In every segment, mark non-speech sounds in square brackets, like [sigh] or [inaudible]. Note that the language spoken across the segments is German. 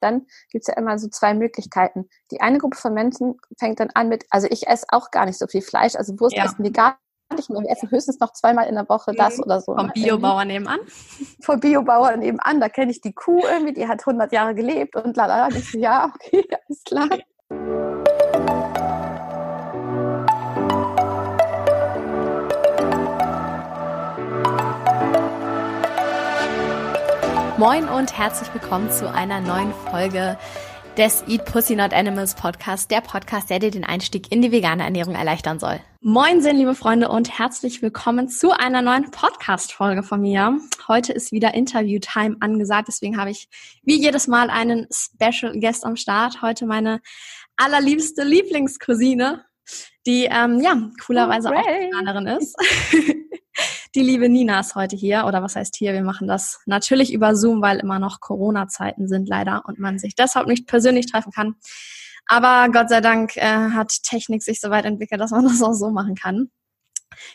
dann gibt's ja immer so zwei Möglichkeiten. Die eine Gruppe von Menschen fängt dann an mit, also ich esse auch gar nicht so viel Fleisch, also Wurst Ja. essen wir gar nicht mehr. Wir essen höchstens noch zweimal in der Woche das Mhm. oder so. Vom ne? Biobauer nebenan. [laughs] Vom Biobauer nebenan, da kenne ich die Kuh irgendwie, die hat 100 Jahre gelebt und lalala. Ich so, ja, okay, [laughs] alles klar. Moin und herzlich willkommen zu einer neuen Folge des Eat Pussy Not Animals Podcast, der Podcast, der dir den Einstieg in die vegane Ernährung erleichtern soll. Moin, sind liebe Freunde und herzlich willkommen zu einer neuen Podcast-Folge von mir. Heute ist wieder Interview-Time angesagt, deswegen habe ich wie jedes Mal einen Special Guest am Start. Heute meine allerliebste Lieblingscousine, die ähm, ja coolerweise auch Hooray. Veganerin ist. [laughs] Die liebe Nina ist heute hier, oder was heißt hier? Wir machen das natürlich über Zoom, weil immer noch Corona-Zeiten sind leider und man sich deshalb nicht persönlich treffen kann. Aber Gott sei Dank äh, hat Technik sich so weit entwickelt, dass man [laughs] das auch so machen kann.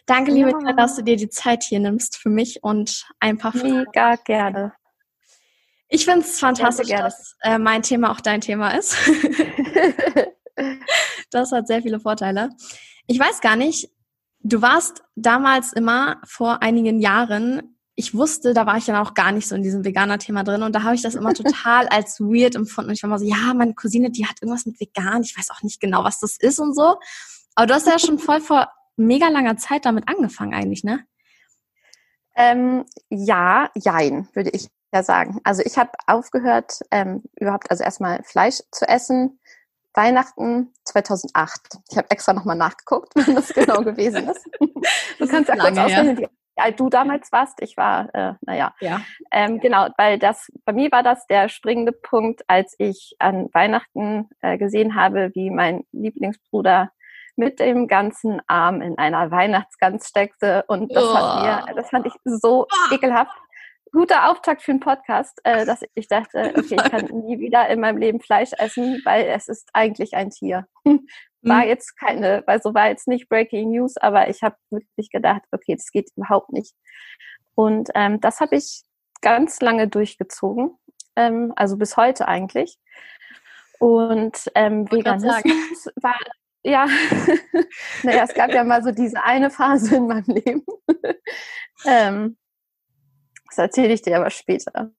Danke, liebe Ja. Nina, dass du dir die Zeit hier nimmst für mich und ein paar Fragen. Mega gerne. Ich finde es fantastisch, dass äh, mein Thema auch dein Thema ist. [laughs] Das hat sehr viele Vorteile. Ich weiß gar nicht, du warst damals immer vor einigen Jahren, ich wusste, da war ich ja auch gar nicht so in diesem Veganer-Thema drin und da habe ich das immer [laughs] total als weird empfunden. Und ich war mal so, ja, meine Cousine, die hat irgendwas mit vegan, ich weiß auch nicht genau, was das ist und so. Aber du hast ja schon voll vor mega langer Zeit damit angefangen eigentlich, ne? Ähm, ja, jein, würde ich ja sagen. Also ich habe aufgehört, ähm, überhaupt, also erstmal Fleisch zu essen. Weihnachten 2008. Ich habe extra nochmal nachgeguckt, [laughs] wann das genau [laughs] gewesen ist. Du kannst ja kurz ausrechnen, wie alt du damals warst. Ich war, äh, naja, Ja. ähm, genau, weil das, bei mir war das der springende Punkt, als ich an Weihnachten äh, gesehen habe, wie mein Lieblingsbruder mit dem ganzen Arm in einer Weihnachtsgans steckte und das hat mir, das fand ich so ekelhaft. Guter Auftakt für einen Podcast, äh, [laughs] dass ich dachte, okay, ich kann nie wieder in meinem Leben Fleisch essen, weil es ist eigentlich ein Tier. [laughs] War Mhm. jetzt keine, weil so war jetzt nicht Breaking News, aber ich habe wirklich gedacht, okay, das geht überhaupt nicht. Und ähm, das habe ich ganz lange durchgezogen, ähm, also bis heute eigentlich. Und ähm, sagen. Veganismus war, ja, [laughs] naja, es gab ja mal so diese eine Phase in meinem Leben. ähm, das erzähle ich dir aber später.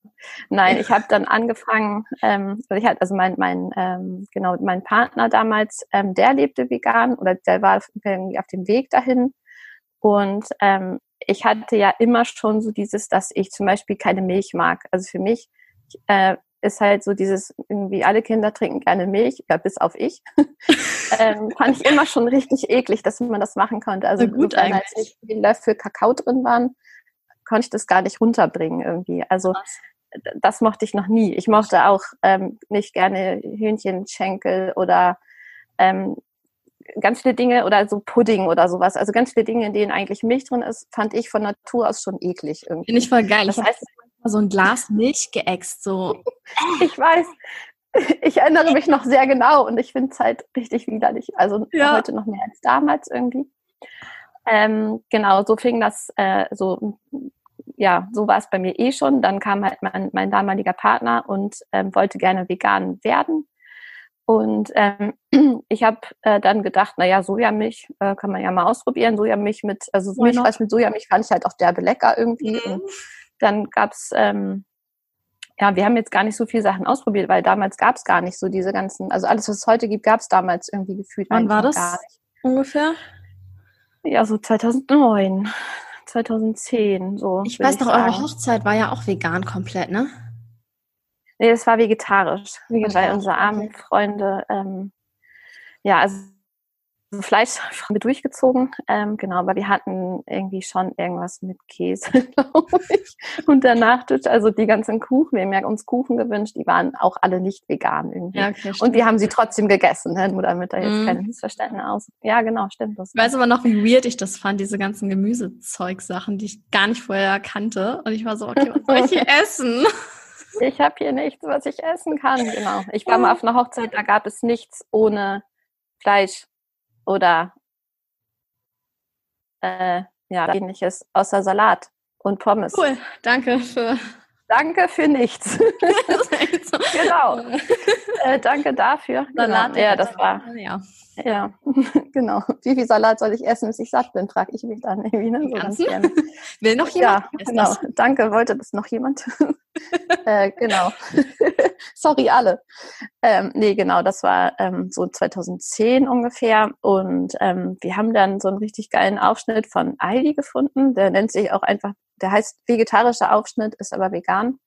Nein, ich habe dann angefangen, ähm, ich hatte, also mein, mein, ähm, genau, mein Partner damals, ähm, der lebte vegan oder der war irgendwie auf dem Weg dahin. Und ähm, ich hatte ja immer schon so dieses, dass ich zum Beispiel keine Milch mag. Also für mich äh, ist halt so dieses, irgendwie alle Kinder trinken gerne Milch, ja, bis auf ich. [laughs] ähm, fand ich immer schon richtig eklig, dass man das machen konnte. Also Na gut als nicht Löffel Kakao drin waren, konnte ich das gar nicht runterbringen irgendwie. Also das mochte ich noch nie. Ich mochte auch ähm, nicht gerne Hühnchenschenkel oder ähm, ganz viele Dinge oder so Pudding oder sowas. Also ganz viele Dinge, in denen eigentlich Milch drin ist, fand ich von Natur aus schon eklig irgendwie. Finde ich voll geil. Das Ich heißt, so ein Glas Milch geäxt, so [laughs] ich weiß, ich erinnere mich noch sehr genau und ich finde es halt richtig widerlich. Also Ja. heute noch mehr als damals irgendwie. Ähm, genau, so fing das, äh, so, ja, so war es bei mir eh schon. Dann kam halt mein, mein damaliger Partner und ähm, wollte gerne vegan werden. Und ähm, [clears throat] ich habe äh, dann gedacht, naja, Sojamilch äh, kann man ja mal ausprobieren. Sojamilch mit, also Milch, was mit Sojamilch fand ich halt auch derbe lecker irgendwie. Mhm. Und dann gab's ähm, ja, wir haben jetzt gar nicht so viele Sachen ausprobiert, weil damals gab's gar nicht so diese ganzen, also alles, was es heute gibt, gab's damals irgendwie gefühlt. Wann war das? Ungefähr. Ja, so 2009, 2010, so. Ich weiß noch, eure. Hochzeit war ja auch vegan komplett, ne? Nee, das war vegetarisch. Vegetarisch, Weil unsere armen. Freunde, ähm, ja, also Fleisch [laughs] haben wir durchgezogen, ähm, genau, aber wir hatten irgendwie schon irgendwas mit Käse, [laughs] glaube ich. Und der Nachtisch, also die ganzen Kuchen, wir haben ja uns Kuchen gewünscht, die waren auch alle nicht vegan irgendwie. okay. Und wir haben sie trotzdem gegessen, ne? nur damit da jetzt Mhm. keine Missverständnisse aus. Ja, genau, stimmt das. Ich weiß aber noch, wie weird ich das fand, diese ganzen Gemüsezeug-Sachen, die ich gar nicht vorher kannte. Und ich war so, okay, was soll ich hier [laughs] essen? Ich habe hier nichts, was ich essen kann. Genau. Ich war mal auf einer Hochzeit, da gab es nichts ohne Fleisch oder äh, ja, ähnliches, außer Salat und Pommes. Cool, danke für danke für nichts. so. [laughs] [laughs] genau. Äh, danke dafür. Salat, genau. Ja, das war. Ja. Ja, [laughs] genau. Wie viel Salat soll ich essen, bis ich satt bin, frage ich mich dann irgendwie. Ne? So ganz gerne. Will noch jemand? Ja, genau. Danke, wollte das noch jemand? äh, genau. Sorry, alle. Ähm, nee, genau, das war ähm, so 2010 ungefähr. Und ähm, wir haben dann so einen richtig geilen Aufschnitt von Aldi gefunden. Der nennt sich auch einfach, der heißt vegetarischer Aufschnitt, ist aber vegan.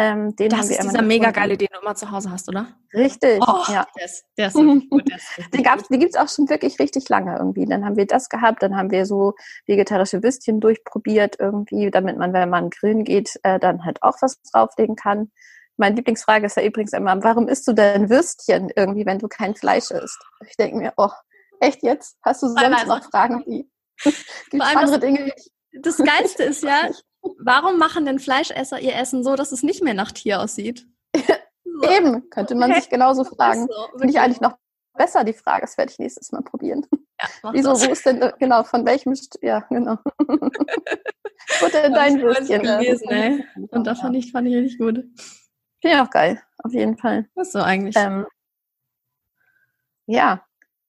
Ähm, den das haben wir ist dieser mega geile, den du immer zu Hause hast, oder? Richtig, oh, ja. Der ist, der ist gut. Der ist [laughs] den gab's, die gibt es auch schon wirklich richtig lange irgendwie. Dann haben wir das gehabt, dann haben wir so vegetarische Würstchen durchprobiert irgendwie, damit man, wenn man grillen geht, äh, dann halt auch was drauflegen kann. Meine Lieblingsfrage ist ja übrigens immer, warum isst du denn Würstchen irgendwie, wenn du kein Fleisch isst? Ich denke mir, oh, echt jetzt? Hast du sonst noch Fragen? [laughs] Gibt es andere Dinge? Das Geilste ist ja, Warum machen denn Fleischesser ihr Essen so, dass es nicht mehr nach Tier aussieht? So. [laughs] Eben, könnte man okay. sich genauso fragen. So, Finde ich eigentlich noch besser die Frage, das werde ich nächstes Mal probieren. Ja, [laughs] Wieso, das. wo ist denn, genau, von welchem, St ja, genau. [laughs] wo denn dein Würstchen? Gelesen, ey. Und das fand ich, fand ich richtig gut. Finde ich auch geil, auf jeden Fall. Was so eigentlich? Ähm, ja,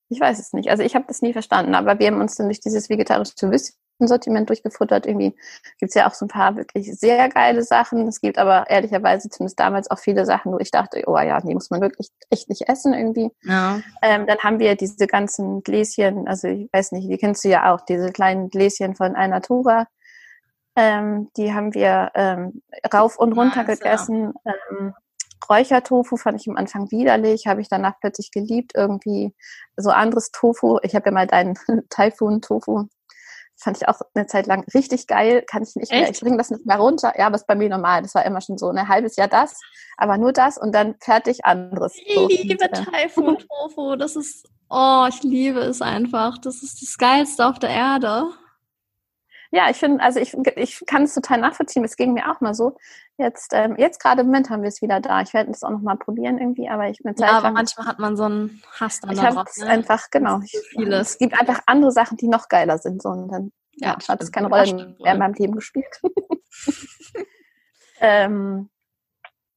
ich weiß es nicht. Also ich habe das nie verstanden, aber wir haben uns dann durch dieses vegetarische Würstchen Sortiment durchgefuttert. Irgendwie gibt es ja auch so ein paar wirklich sehr geile Sachen. Es gibt aber ehrlicherweise zumindest damals auch viele Sachen, wo ich dachte, oh ja, die muss man wirklich echt nicht essen irgendwie. Ja. Ähm, dann haben wir diese ganzen Gläschen, also ich weiß nicht, die kennst du ja auch, diese kleinen Gläschen von Alnatura. Ähm, die haben wir ähm, rauf und runter ja, gegessen. Ähm, Räuchertofu fand ich am Anfang widerlich, habe ich danach plötzlich geliebt. Irgendwie so anderes Tofu. Ich habe ja mal deinen [laughs] Typhoon-Tofu fand ich auch eine Zeit lang richtig geil, kann ich nicht Echt? mehr, ich bringe das nicht mehr runter. Ja, aber ist bei mir normal, das war immer schon so ein halbes Jahr das, aber nur das und dann fertig anderes. Ich liebe äh, Taifun Tofu, das ist, oh, ich liebe es einfach, das ist das Geilste auf der Erde. Ja, ich finde, also ich, ich kann es total nachvollziehen. Es ging mir auch mal so. Jetzt, ähm, jetzt gerade im Moment haben wir es wieder da. Ich werde es auch noch mal probieren irgendwie, aber ich bin Ja, aber manchmal hat man so einen Hass dann Ich habe es ne? einfach, genau. Ich, vieles. Es gibt einfach andere Sachen, die noch geiler sind. So, und dann ja, ja hat es keine Rolle mehr in meinem Leben gespielt. [laughs] ähm,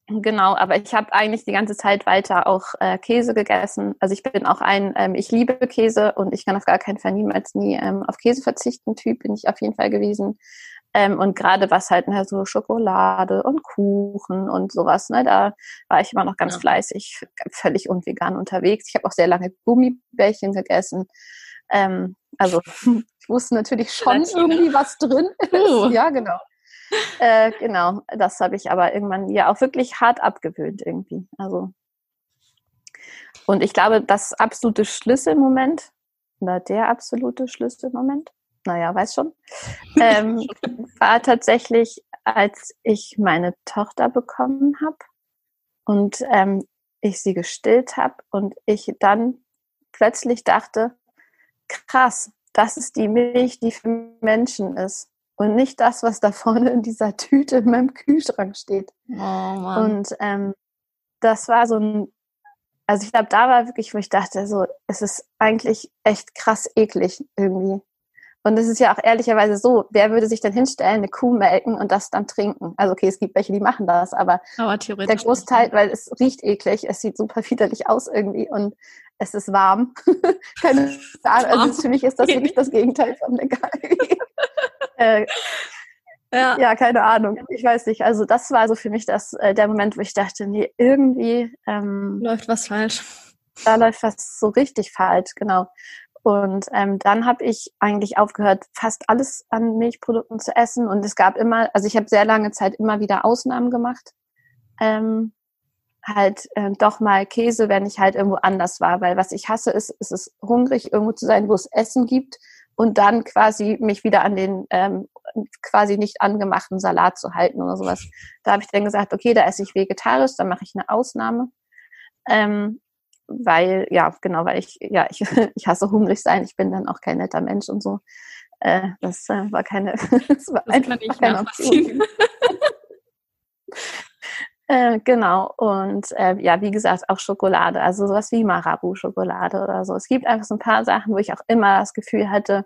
Genau, aber ich habe eigentlich die ganze Zeit weiter auch äh, Käse gegessen. Also ich bin auch ein, ähm, ich liebe Käse und ich kann auf gar keinen Fall niemals nie ähm, auf Käse verzichten. Typ bin ich auf jeden Fall gewesen. Ähm, und gerade was halt ne, so Schokolade und Kuchen und sowas, ne, da war ich immer noch ganz ja. fleißig, völlig unvegan unterwegs. Ich habe auch sehr lange Gummibärchen gegessen. Ähm, also [laughs] ich wusste natürlich schon irgendwie, [laughs] was drin ist. Uh. Ja, genau äh, genau, das habe ich aber irgendwann ja auch wirklich hart abgewöhnt irgendwie. Also und ich glaube, das absolute Schlüsselmoment oder der absolute Schlüsselmoment, naja, weiß schon, [laughs] ähm, war tatsächlich, als ich meine Tochter bekommen habe und ähm, ich sie gestillt habe und ich dann plötzlich dachte, krass, das ist die Milch, die für Menschen ist und nicht das, was da [laughs] vorne in dieser Tüte in meinem Kühlschrank steht. Oh. Und ähm, das war so ein, also ich glaube, da war wirklich, wo ich dachte, so, es ist eigentlich echt krass eklig irgendwie. Und es ist ja auch ehrlicherweise so, wer würde sich denn hinstellen, eine Kuh melken und das dann trinken? Also okay, es gibt welche, die machen das, aber, aber der Großteil, weil es riecht eklig, es sieht super widerlich aus irgendwie und es ist warm. [laughs] Keine Ahnung, also für mich ist das wirklich das Gegenteil von legal. [laughs] Äh, ja. ja. keine Ahnung. Ich weiß nicht. Also das war so für mich das, äh, der Moment, wo ich dachte, nee, irgendwie ähm, läuft was falsch. Da läuft was so richtig falsch, genau. Und ähm, dann habe ich eigentlich aufgehört, fast alles an Milchprodukten zu essen. Und es gab immer, also ich habe sehr lange Zeit immer wieder Ausnahmen gemacht. Ähm, halt äh, doch mal Käse, wenn ich halt irgendwo anders war. Weil was ich hasse, ist, ist es hungrig, irgendwo zu sein, wo es Essen gibt und dann quasi mich wieder an den ähm, quasi nicht angemachten Salat zu halten oder sowas. Da habe ich dann gesagt, okay, da esse ich vegetarisch, dann mache ich eine Ausnahme. Ähm, weil, ja, genau, weil ich, ja, ich, [laughs] ich hasse hungrig sein, ich bin dann auch kein netter Mensch und so. Äh, das äh, war keine, [laughs] das war das einfach keine Option. [laughs] Äh, genau. Und äh, ja, wie gesagt, auch Schokolade, also sowas wie Marabu-Schokolade oder so. Es gibt einfach so ein paar Sachen, wo ich auch immer das Gefühl hatte,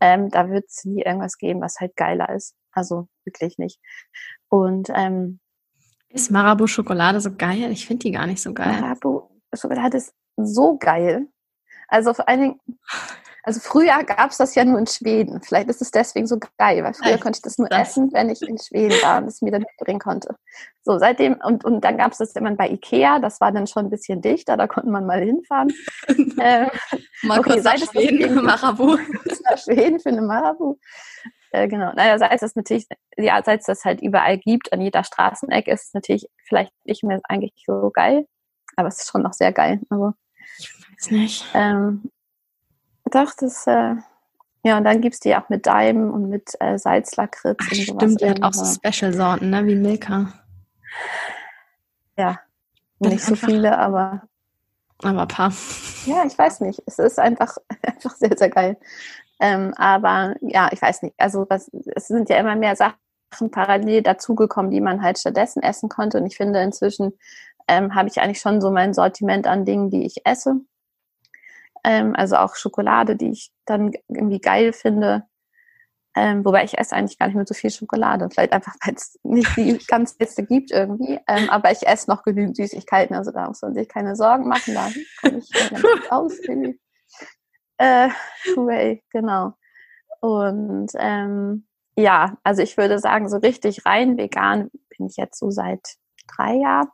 ähm, da wird es nie irgendwas geben, was halt geiler ist. Also wirklich nicht. Und ähm, ist Marabu-Schokolade so geil? Ich finde die gar nicht so geil. Marabu-Schokolade ist so geil. Also vor allen Dingen, also früher gab es das ja nur in Schweden. Vielleicht ist es deswegen so geil, weil früher Echt? konnte ich das nur das? essen, wenn ich in Schweden war und es mir dann mitbringen konnte. So, seitdem, und, und dann gab es das immer bei Ikea, das war dann schon ein bisschen dichter, da konnte man mal hinfahren. [laughs] ähm, mal okay, kurz nach Schweden für Marabu. [laughs] nach Schweden für eine Marabu. Äh, genau. Naja, seit es natürlich, ja, seit es das halt überall gibt, an jeder Straßenecke, ist es natürlich vielleicht nicht mehr eigentlich so geil. Aber es ist schon noch sehr geil. Also, ich weiß nicht. Ähm, doch, das, äh, ja, und dann gibt es die auch mit Daimen und mit äh, Salzlakritz. Ach, und stimmt, die hat auch so Special-Sorten, ne, wie Milka. Ja, nicht so viele, aber. Aber ein paar. Ja, ich weiß nicht. Es ist einfach, [laughs] einfach sehr, sehr geil. Ähm, aber ja, ich weiß nicht. Also was, es sind ja immer mehr Sachen parallel dazugekommen, die man halt stattdessen essen konnte. Und ich finde, inzwischen ähm, habe ich eigentlich schon so mein Sortiment an Dingen, die ich esse. Ähm, also auch Schokolade, die ich dann irgendwie geil finde. Ähm, wobei ich esse eigentlich gar nicht mehr so viel Schokolade. Vielleicht einfach, [laughs] weil es nicht die [laughs] ganz letzte gibt irgendwie. Ähm, aber ich esse noch genügend Süßigkeiten. Also da muss man sich keine Sorgen machen. Da komme ich ganz aus. [laughs] Äh, Hooray, genau. Und ähm, ja, also ich würde sagen, so richtig rein vegan bin ich jetzt so seit drei Jahren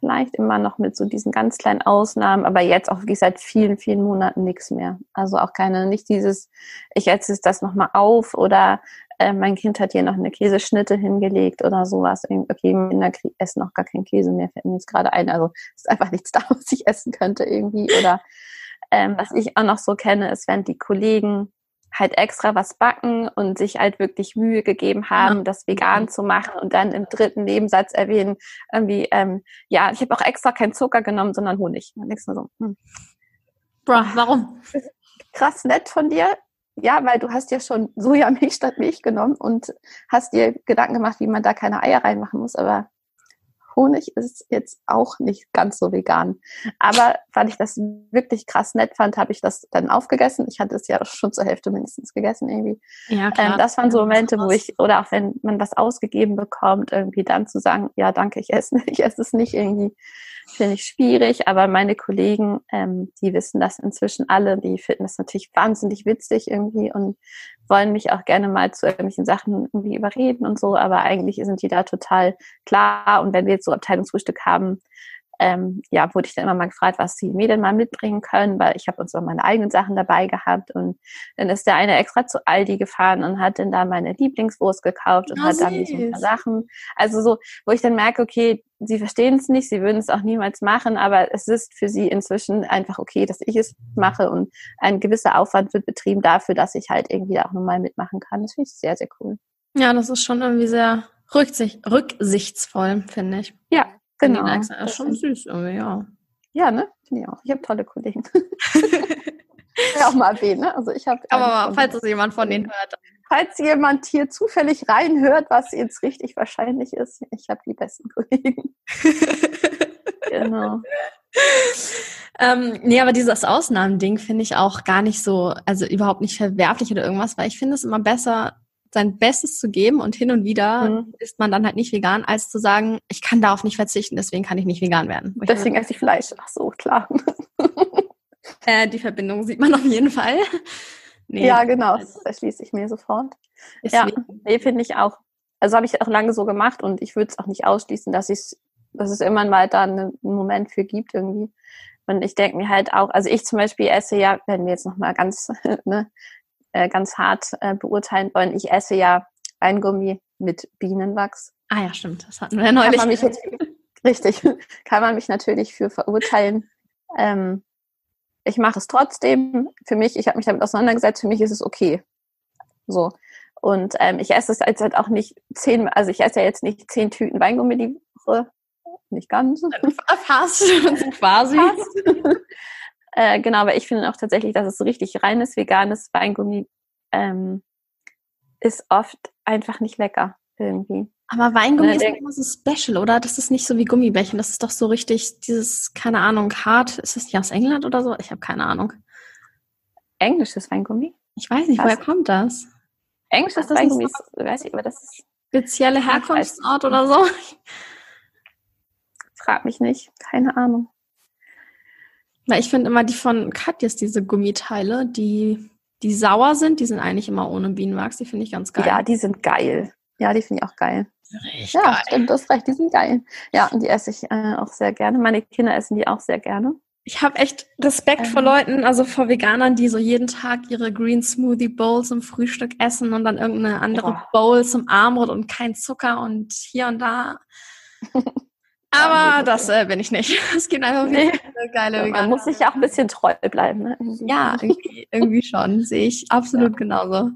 vielleicht immer noch mit so diesen ganz kleinen Ausnahmen, aber jetzt auch wirklich seit vielen, vielen Monaten nichts mehr. Also auch keine, nicht dieses, ich esse das nochmal auf oder äh, mein Kind hat hier noch eine Käseschnitte hingelegt oder sowas. Okay, Kinder essen noch gar keinen Käse mehr, fällt mir jetzt gerade ein. Also ist einfach nichts [laughs] da, was ich essen könnte irgendwie. Oder ähm, was ich auch noch so kenne, ist, wenn die Kollegen halt extra was backen und sich halt wirklich Mühe gegeben haben, ja. das vegan zu machen und dann im dritten Nebensatz erwähnen, irgendwie, ähm, ja, ich habe auch extra keinen Zucker genommen, sondern Honig. Denkt nur so, hm. Bro, warum? Krass nett von dir. Ja, weil du hast ja schon Sojamilch statt Milch genommen und hast dir Gedanken gemacht, wie man da keine Eier reinmachen muss, aber Honig ist jetzt auch nicht ganz so vegan. Aber weil ich das wirklich krass nett fand, habe ich das dann aufgegessen. Ich hatte es ja schon zur Hälfte mindestens gegessen irgendwie. Ja, klar. Ähm, das waren so Momente, wo ich, oder auch wenn man was ausgegeben bekommt, irgendwie dann zu sagen, ja, danke, ich esse, [laughs] ich esse es nicht irgendwie finde ich schwierig, aber meine Kollegen, ähm, die wissen das inzwischen alle, die finden das natürlich wahnsinnig witzig irgendwie und wollen mich auch gerne mal zu irgendwelchen Sachen irgendwie überreden und so, aber eigentlich sind die da total klar und wenn wir jetzt so Abteilungsfrühstück haben, ähm, ja, wurde ich dann immer mal gefragt, was sie mir denn mal mitbringen können, weil ich habe uns auch meine eigenen Sachen dabei gehabt und dann ist der eine extra zu Aldi gefahren und hat dann da meine Lieblingswurst gekauft und oh, hat dann so ein paar Sachen. Also so, wo ich dann merke, okay, sie verstehen es nicht, sie würden es auch niemals machen, aber es ist für sie inzwischen einfach okay, dass ich es mache und ein gewisser Aufwand wird betrieben dafür, dass ich halt irgendwie auch nochmal mitmachen kann. Das finde ich sehr, sehr cool. Ja, das ist schon irgendwie sehr rücksicht, rücksichtsvoll, finde ich. Ja, Genau. Das ist schon süß irgendwie, ja. Ja, ne? Finde ich auch. Ich habe tolle Kollegen. [laughs] ja, auch mal erwähnen, ne? Also ich habe. Aber falls es jemand von denen hört. Falls jemand hier zufällig reinhört, was jetzt richtig wahrscheinlich ist, ich habe die besten Kollegen. [laughs] genau. Ähm, nee, aber dieses Ausnahmending finde ich auch gar nicht so, also überhaupt nicht verwerflich oder irgendwas, weil ich finde es immer besser, sein Bestes zu geben und hin und wieder mhm. ist man dann halt nicht vegan, als zu sagen, ich kann darauf nicht verzichten, deswegen kann ich nicht vegan werden. Deswegen esse ich Fleisch. Ach so, klar. [laughs] äh, die Verbindung sieht man auf jeden Fall. [laughs] Nee, ja, genau, das erschließe ich mir sofort. Ja, nee, finde ich auch. Also habe ich auch lange so gemacht und ich würde es auch nicht ausschließen, dass ich dass es immer mal da einen Moment für gibt irgendwie. Und ich denke mir halt auch, also ich zum Beispiel esse ja, wenn wir jetzt nochmal ganz [laughs] ne, äh, ganz hart äh, beurteilen wollen. Ich esse ja Weingummi mit Bienenwachs. Ah ja, stimmt. Das hatten wir ja neulich. Kann man mich jetzt, [laughs] richtig, kann man mich natürlich für verurteilen. Ähm, ich mache es trotzdem. Für mich, ich habe mich damit auseinandergesetzt, für mich ist es okay. So. Und ähm, ich esse es jetzt halt auch nicht zehn, also ich esse ja jetzt nicht zehn Tüten Weingummi die Woche. Nicht ganz. Fast, quasi. [laughs] Fast. [laughs] Äh, genau, aber ich finde auch tatsächlich, dass es so richtig reines veganes Weingummi ähm, ist oft einfach nicht lecker irgendwie. Aber Weingummi ne, ist immer so special, oder? Das ist nicht so wie Gummibärchen. Das ist doch so richtig dieses, keine Ahnung, hart. Ist das nicht aus England oder so? Ich habe keine Ahnung. Englisches Weingummi? Ich weiß nicht, Was? woher kommt das? Englisches Weingummi, ist, weiß ich, aber das ist spezielle Herkunftsort oder so? Frag mich nicht, keine Ahnung. Weil ich finde immer die von Katjes, diese Gummiteile, die, die sauer sind, die sind eigentlich immer ohne Bienenwachs. Die finde ich ganz geil. Ja, die sind geil. Ja, die finde ich auch geil. Richtig ja, geil. stimmt, du hast recht, die sind geil. Ja, und die esse ich äh, auch sehr gerne. Meine Kinder essen die auch sehr gerne. Ich habe echt Respekt vor Ähm. Leuten, also vor Veganern, die so jeden Tag ihre Green Smoothie Bowl zum Frühstück essen und dann irgendeine andere Boah. Bowl zum Abendbrot und kein Zucker und hier und da. [laughs] Aber das äh, bin ich nicht. [laughs] Es gibt einfach Nee. viele geile Man Veganer. muss sich ja auch ein bisschen treu bleiben. Ne? Ja, irgendwie, irgendwie schon. Sehe ich absolut genauso.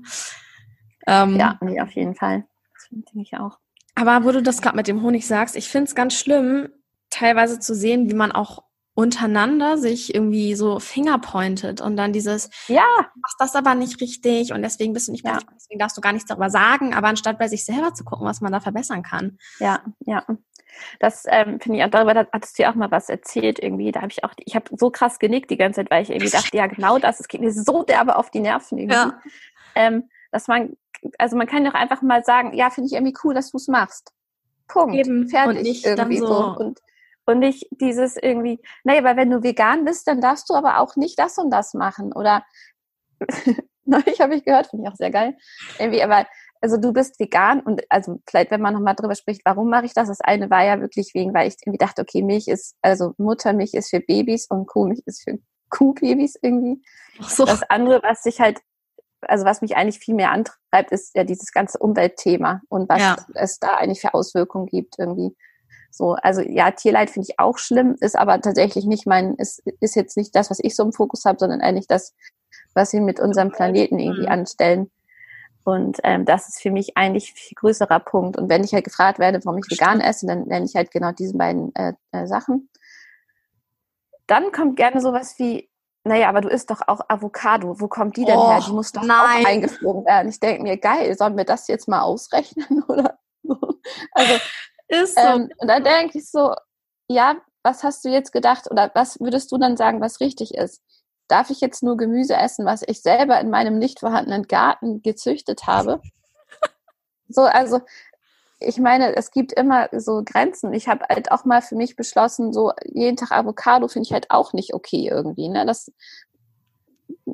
Ähm, ja, nee, auf jeden Fall. Das denke ich auch. Aber wo du das gerade mit dem Honig sagst, ich finde es ganz schlimm, teilweise zu sehen, wie man auch untereinander sich irgendwie so fingerpointet und dann dieses, Ja, du machst das aber nicht richtig und deswegen bist du nicht Ja. deswegen darfst du gar nichts darüber sagen, aber anstatt bei sich selber zu gucken, was man da verbessern kann. ja, ja. Das ähm, finde ich auch darüber, da hattest du ja auch mal was erzählt irgendwie. Da habe ich auch, ich habe so krass genickt die ganze Zeit, weil ich irgendwie dachte, ja genau das, es geht mir so derbe auf die Nerven irgendwie. Ja. Ähm, dass man, also man kann doch einfach mal sagen, ja, finde ich irgendwie cool, dass du es machst. Punkt. Eben. Fertig Und nicht dann irgendwie so- so. Und, und nicht dieses irgendwie, naja, aber wenn du vegan bist, dann darfst du aber auch nicht das und das machen. Oder [laughs] neulich habe ich gehört, finde ich auch sehr geil. Irgendwie, aber also du bist vegan und also vielleicht, wenn man nochmal drüber spricht, warum mache ich das? Das eine war ja wirklich wegen, weil ich irgendwie dachte, okay, Milch ist, also Muttermilch ist für Babys und Kuhmilch ist für Kuhbabys irgendwie. Ach so. Das andere, was sich halt, also was mich eigentlich viel mehr antreibt, ist ja dieses ganze Umweltthema und was Ja. es da eigentlich für Auswirkungen gibt irgendwie. So, also ja, Tierleid finde ich auch schlimm, ist aber tatsächlich nicht mein, ist, ist jetzt nicht das, was ich so im Fokus habe, sondern eigentlich das, was wir mit unserem Planeten irgendwie Mhm. anstellen. Und ähm, das ist für mich eigentlich ein viel größerer Punkt. Und wenn ich halt gefragt werde, warum ich vegan esse, dann nenne ich halt genau diese beiden äh, äh, Sachen. Dann kommt gerne sowas wie, naja, aber du isst doch auch Avocado. Wo kommt die denn her? Die muss doch nein. auch eingeflogen werden. Ich denke mir, geil, sollen wir das jetzt mal ausrechnen? [laughs] Oder so? Also, Ist so. ähm, und dann denke ich so, ja, was hast du jetzt gedacht? Oder was würdest du dann sagen, was richtig ist? Darf ich jetzt nur Gemüse essen, was ich selber in meinem nicht vorhandenen Garten gezüchtet habe? [laughs] So, also ich meine, es gibt immer so Grenzen. Ich habe halt auch mal für mich beschlossen, so jeden Tag Avocado finde ich halt auch nicht okay irgendwie. Ne? Das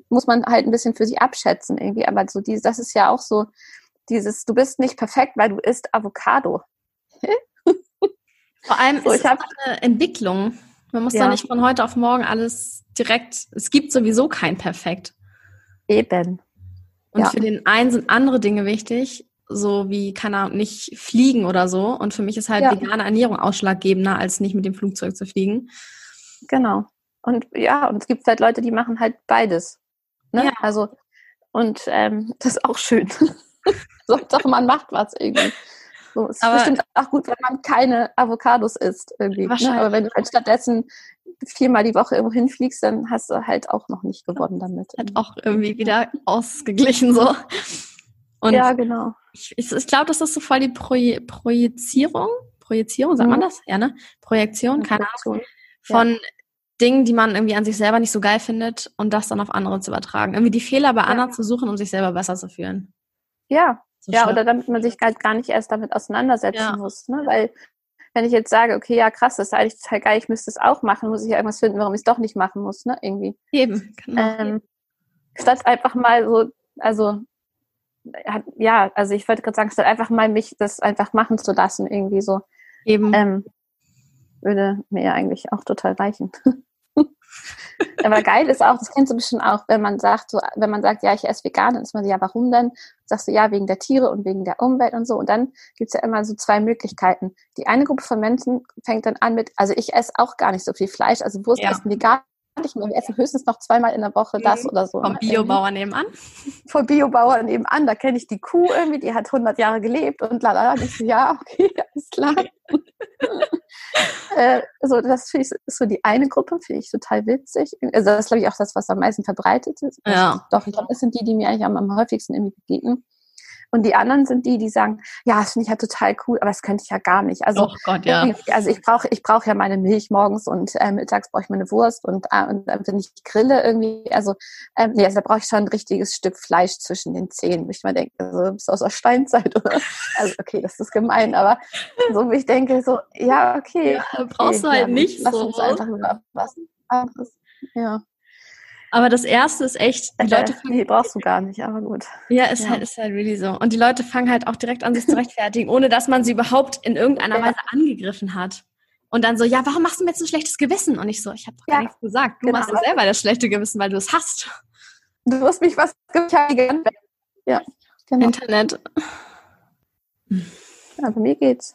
muss man halt ein bisschen für sich abschätzen irgendwie. Aber so dieses, das ist ja auch so dieses, du bist nicht perfekt, weil du isst Avocado. Vor allem So, ist ich es eine Entwicklung. Man muss Ja. da nicht von heute auf morgen alles direkt, es gibt sowieso kein Perfekt. Eben. Und Ja. für den einen sind andere Dinge wichtig, so wie, keine Ahnung, nicht fliegen oder so. Und für mich ist halt Ja. vegane Ernährung ausschlaggebender, als nicht mit dem Flugzeug zu fliegen. Genau. Und ja, und es gibt halt Leute, die machen halt beides. Ne? Ja. Also, und ähm, [laughs] das ist auch schön. [laughs] Hauptsache, man macht was irgendwie. So, es ist Aber- bestimmt auch gut, wenn man keine Avocados isst irgendwie. Ne? Aber wenn du halt stattdessen viermal die Woche irgendwo hinfliegst, dann hast du halt auch noch nicht gewonnen damit. Hat auch irgendwie wieder ausgeglichen so. Und ja, genau. ich, ich, ich glaube, das ist so voll die Proje Projizierung. Projizierung, sagt man Mhm. das? Ja, ne? Projektion, keine Ahnung. Ahnung. Von Dingen, die man irgendwie an sich selber nicht so geil findet und das dann auf andere zu übertragen. Irgendwie die Fehler bei Ja. anderen zu suchen, um sich selber besser zu fühlen. Ja, So ja, oder damit man sich halt gar nicht erst damit auseinandersetzen Ja. muss. Ne? Weil wenn ich jetzt sage, okay, ja krass, das ist eigentlich total geil, ich müsste es auch machen, muss ich ja irgendwas finden, warum ich es doch nicht machen muss, ne? Irgendwie. Eben, genau. Ähm, statt einfach mal so, also ja, also ich wollte gerade sagen, statt einfach mal mich das einfach machen zu lassen, irgendwie so, Eben. ähm, würde mir ja eigentlich auch total reichen. [laughs] Aber geil ist auch, das kennst du bestimmt auch, wenn man sagt, so, wenn man sagt, ja, ich esse vegan, dann ist man so, ja, warum denn? Sagst du, ja, wegen der Tiere und wegen der Umwelt und so. Und dann gibt's ja immer so zwei Möglichkeiten. Die eine Gruppe von Menschen fängt dann an mit, also ich esse auch gar nicht so viel Fleisch, also Wurst Ja. essen wir nicht mehr. Wir essen höchstens noch zweimal in der Woche das Mhm. oder so. Vom ne? Biobauer nebenan. [laughs] Vom Biobauer nebenan, da kenne ich die Kuh irgendwie, die hat 100 Jahre gelebt und lala. Und ich so, ja, okay, [laughs] alles klar. [laughs] äh, so, das finde ich ist so die eine Gruppe, finde ich total witzig. Also das ist, glaube ich, auch das, was am meisten verbreitet ist. Ja. Doch, ich glaube, das sind die, die mir eigentlich am, am häufigsten irgendwie begegnen. Und die anderen sind die, die sagen, ja, das finde ich ja total cool, aber das könnte ich ja gar nicht. Also, oh Gott, ja. [laughs] also ich brauche ich brauche ja meine Milch morgens und äh, mittags brauche ich meine Wurst und, äh, und äh, wenn ich grille irgendwie, also, ähm, nee, also da brauche ich schon ein richtiges Stück Fleisch zwischen den Zähnen, wo ich mal denke, also bist du aus der Steinzeit oder? Also okay, das ist gemein, aber so wie ich denke, so, ja, okay. Ja, okay, brauchst du halt ja, nicht lass so. uns einfach über was anderes. Ja. Aber das erste ist echt, die Leute äh, nee, brauchst du gar nicht, aber gut. Ja, ist ja. halt, ist halt really so. Und die Leute fangen halt auch direkt an, sich zu rechtfertigen, ohne dass man sie überhaupt in irgendeiner ja. Weise angegriffen hat. Und dann so, ja, warum machst du mir jetzt ein schlechtes Gewissen? Und ich so, ich habe doch ja. gar nichts gesagt. Du genau. machst dir selber das schlechte Gewissen, weil du es hast. Du hast mich was gehört. Ja, genau. Internet. Bei mir geht's.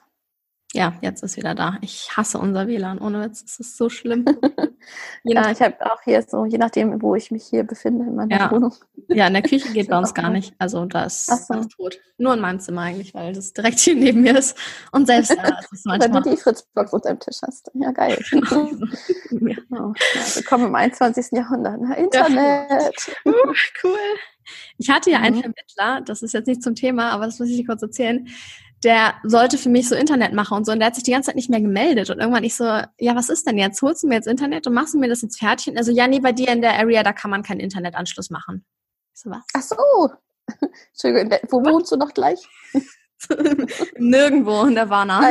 Ja, jetzt ist wieder da. Ich hasse unser WLAN. Ohne Witz, es ist so schlimm. [laughs] ja, ich habe auch hier so, je nachdem, wo ich mich hier befinde in meiner ja. Wohnung. Ja, in der Küche geht [laughs] bei uns gar nicht. Also da ist so. alles tot. Nur in meinem Zimmer eigentlich, weil das direkt hier neben mir ist. Und selbst da ist es manchmal. [laughs] Weil du die Fritzbox unter dem Tisch hast. Ja, geil. ja. Oh, ja, willkommen im 21. Jahrhundert. Na, Internet. Ja. cool. Ich hatte ja einen mhm. Vermittler, das ist jetzt nicht zum Thema, aber das muss ich dir kurz erzählen der sollte für mich so Internet machen und so. Und der hat sich die ganze Zeit nicht mehr gemeldet. Und irgendwann ich so, ja, was ist denn jetzt? Holst du mir jetzt Internet und machst du mir das jetzt fertig? Und also, ja, nee, bei dir in der Area, da kann man keinen Internetanschluss machen. Ich so, was? Ach so. [laughs] Entschuldigung, wo wohnst du noch gleich? [laughs] Nirgendwo in der Warna.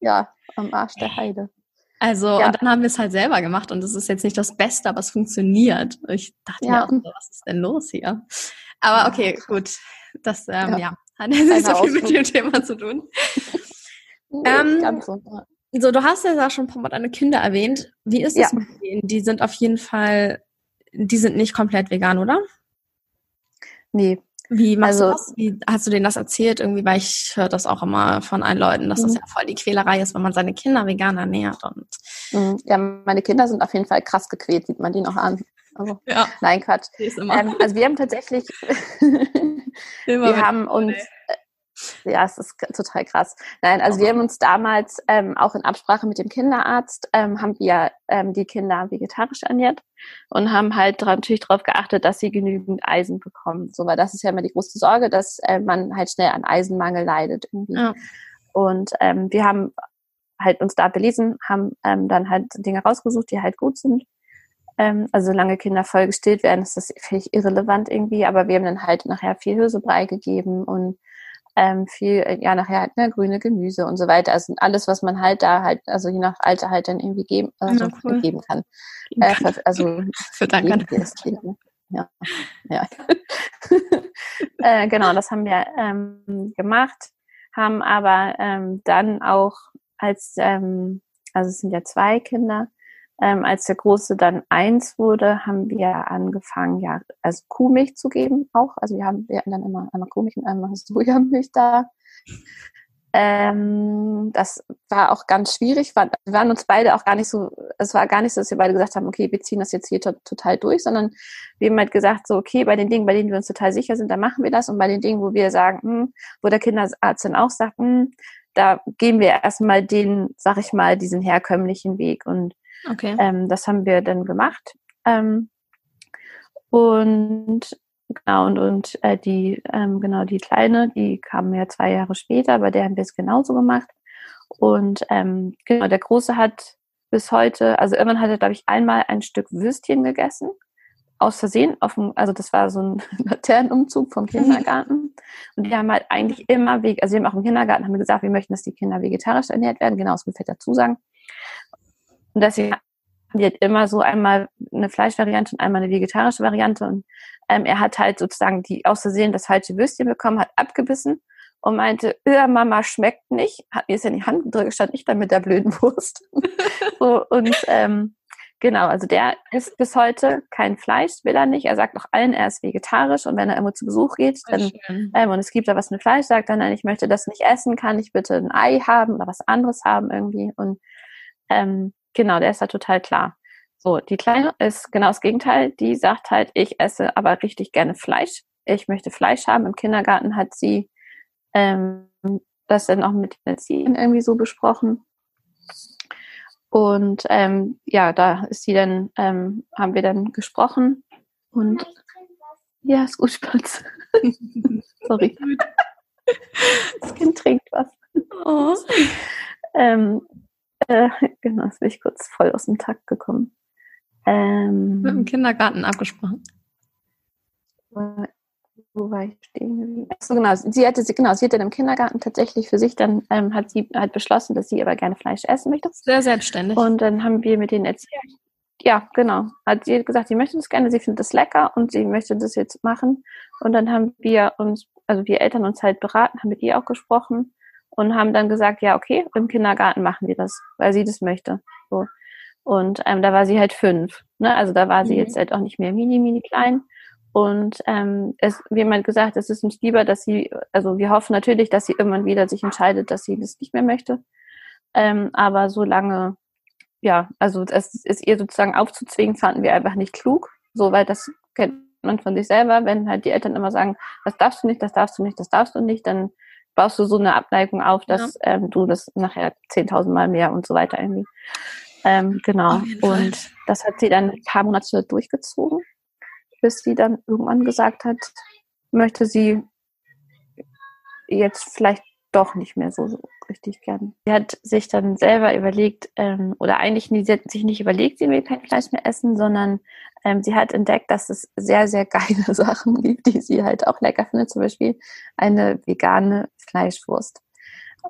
Ja, am Arsch der Heide. Also, ja. und dann haben wir es halt selber gemacht und es ist jetzt nicht das Beste, aber es funktioniert. Ich dachte ja, mir, was ist denn los hier? Aber okay, gut. Das, ähm, ja. ja. Hat ja nicht so viel mit dem Thema zu tun. [laughs] ähm, so. so, du hast ja auch schon ein paar Mal deine Kinder erwähnt. Wie ist es ja. mit denen? Die sind auf jeden Fall, die sind nicht komplett vegan, oder? Nee. Wie machst also, du das? Wie hast du denen das erzählt? Irgendwie, weil ich höre das auch immer von allen Leuten, dass das mhm. ja voll die Quälerei ist, wenn man seine Kinder vegan ernährt. Und mhm. ja, meine Kinder sind auf jeden Fall krass gequält, sieht man die noch an. Also, ja. Nein, Quatsch. Ähm, also wir haben tatsächlich, [laughs] wir haben uns, äh, ja, es ist total krass. Nein, also wir haben uns damals ähm, auch in Absprache mit dem Kinderarzt, ähm, haben wir ähm, die Kinder vegetarisch ernährt und haben halt natürlich darauf geachtet, dass sie genügend Eisen bekommen. So, weil das ist ja immer die große Sorge, dass äh, man halt schnell an Eisenmangel leidet irgendwie. Ja. Und ähm, wir haben halt uns da belesen, haben ähm, dann halt Dinge rausgesucht, die halt gut sind ähm, also solange Kinder voll gestillt werden, ist das völlig irrelevant irgendwie. Aber wir haben dann halt nachher viel Hirsebrei gegeben und ähm, viel, äh, ja, nachher halt ne, grüne Gemüse und so weiter. Also alles, was man halt da halt, also je nach Alter halt dann irgendwie geben, also ja, cool. geben kann. Äh, [laughs] für, also für Danke. Das kind, ne? Ja, ja. [laughs] äh, genau, das haben wir ähm, gemacht, haben aber ähm, dann auch als, ähm, also es sind ja zwei Kinder, ähm, als der Große dann eins wurde, haben wir angefangen, ja, also Kuhmilch zu geben auch. Also wir haben, wir hatten dann immer einmal Kuhmilch und einmal [laughs] Sojamilch da. Ähm, das war auch ganz schwierig. Wir waren uns beide auch gar nicht so, es war gar nicht so, dass wir beide gesagt haben, okay, wir ziehen das jetzt hier total durch, sondern wir haben halt gesagt, so, okay, bei den Dingen, bei denen wir uns total sicher sind, da machen wir das. Und bei den Dingen, wo wir sagen, hm, wo der Kinderarzt dann auch sagt, hm, da gehen wir erstmal den, sag ich mal, diesen herkömmlichen Weg. Und Okay. Ähm, das haben wir dann gemacht. Ähm, und genau, und, und äh, die, ähm, genau, die Kleine, die kam ja zwei Jahre später, bei der haben wir es genauso gemacht. Und ähm, genau, der Große hat bis heute, also irgendwann hat er, glaube ich, einmal ein Stück Würstchen gegessen. Aus Versehen, auf dem, also das war so ein [laughs] Laternenumzug vom Kindergarten. Und die haben halt eigentlich immer, also wir haben auch im Kindergarten haben wir gesagt, wir möchten, dass die Kinder vegetarisch ernährt werden. Genau, das muss ich dazu sagen. Und deswegen haben wir halt immer so einmal eine Fleischvariante und einmal eine vegetarische Variante. Und ähm, er hat halt sozusagen die aus Versehen das falsche Würstchen bekommen, hat abgebissen und meinte, äh, Mama schmeckt nicht, hat mir es in die Hand gedrückt, stand ich dann mit der blöden Wurst. [laughs] so, und ähm, genau, also der isst bis heute kein Fleisch, will er nicht. Er sagt auch allen, er ist vegetarisch und wenn er irgendwo zu Besuch geht, dann, ähm, und es gibt da was mit Fleisch, sagt er, nein, ich möchte das nicht essen, kann ich bitte ein Ei haben oder was anderes haben irgendwie. Und ähm, Genau, der ist da total klar. So, die Kleine ist genau das Gegenteil. Die sagt halt, ich esse aber richtig gerne Fleisch. Ich möchte Fleisch haben. Im Kindergarten hat sie ähm, das dann auch mit den Erziehern irgendwie so besprochen. Und ähm, ja, da ist sie dann, ähm, haben wir dann gesprochen. Und ja, ist gut, Spatz. [laughs] Sorry. Das Kind trinkt was. Oh. ähm, äh, [laughs] genau, jetzt bin ich kurz voll aus dem Takt gekommen. Ähm, Mit dem Kindergarten abgesprochen. Wo war ich stehen geblieben? Achso, genau. Sie hatte, genau, sie hatte im Kindergarten tatsächlich für sich, dann ähm, hat sie halt beschlossen, dass sie aber gerne Fleisch essen möchte. Sehr selbstständig. Und dann haben wir mit denen erzählt. Ja, genau. Hat sie gesagt, sie möchte das gerne, sie findet das lecker und sie möchte das jetzt machen. Und dann haben wir uns, also wir Eltern uns halt beraten, haben mit ihr auch gesprochen und haben dann gesagt, ja, okay, im Kindergarten machen wir das, weil sie das möchte. So. Und ähm, da war sie halt fünf. Ne? Also da war sie mhm. jetzt halt auch nicht mehr mini, mini klein. Und ähm, es, wie jemand gesagt, es ist uns lieber, dass sie, also wir hoffen natürlich, dass sie irgendwann wieder sich entscheidet, dass sie das nicht mehr möchte. Ähm, aber solange, ja, also es ist ihr sozusagen aufzuzwingen, fanden wir einfach nicht klug. So, weil das kennt man von sich selber, wenn halt die Eltern immer sagen, das darfst du nicht, das darfst du nicht, das darfst du nicht, dann baust du so eine Abneigung auf, dass ja. ähm, du das nachher 10.000 Mal mehr und so weiter irgendwie. Ähm, genau. Und das hat sie dann ein paar Monate durchgezogen bis sie dann irgendwann gesagt hat, möchte sie jetzt vielleicht doch nicht mehr so, so richtig gern. Sie hat sich dann selber überlegt, ähm, oder eigentlich nie, sie hat sich nicht überlegt, sie will kein Fleisch mehr essen, sondern ähm, sie hat entdeckt, dass es sehr, sehr geile [laughs] Sachen gibt, die sie halt auch lecker findet, zum Beispiel eine vegane Fleischwurst.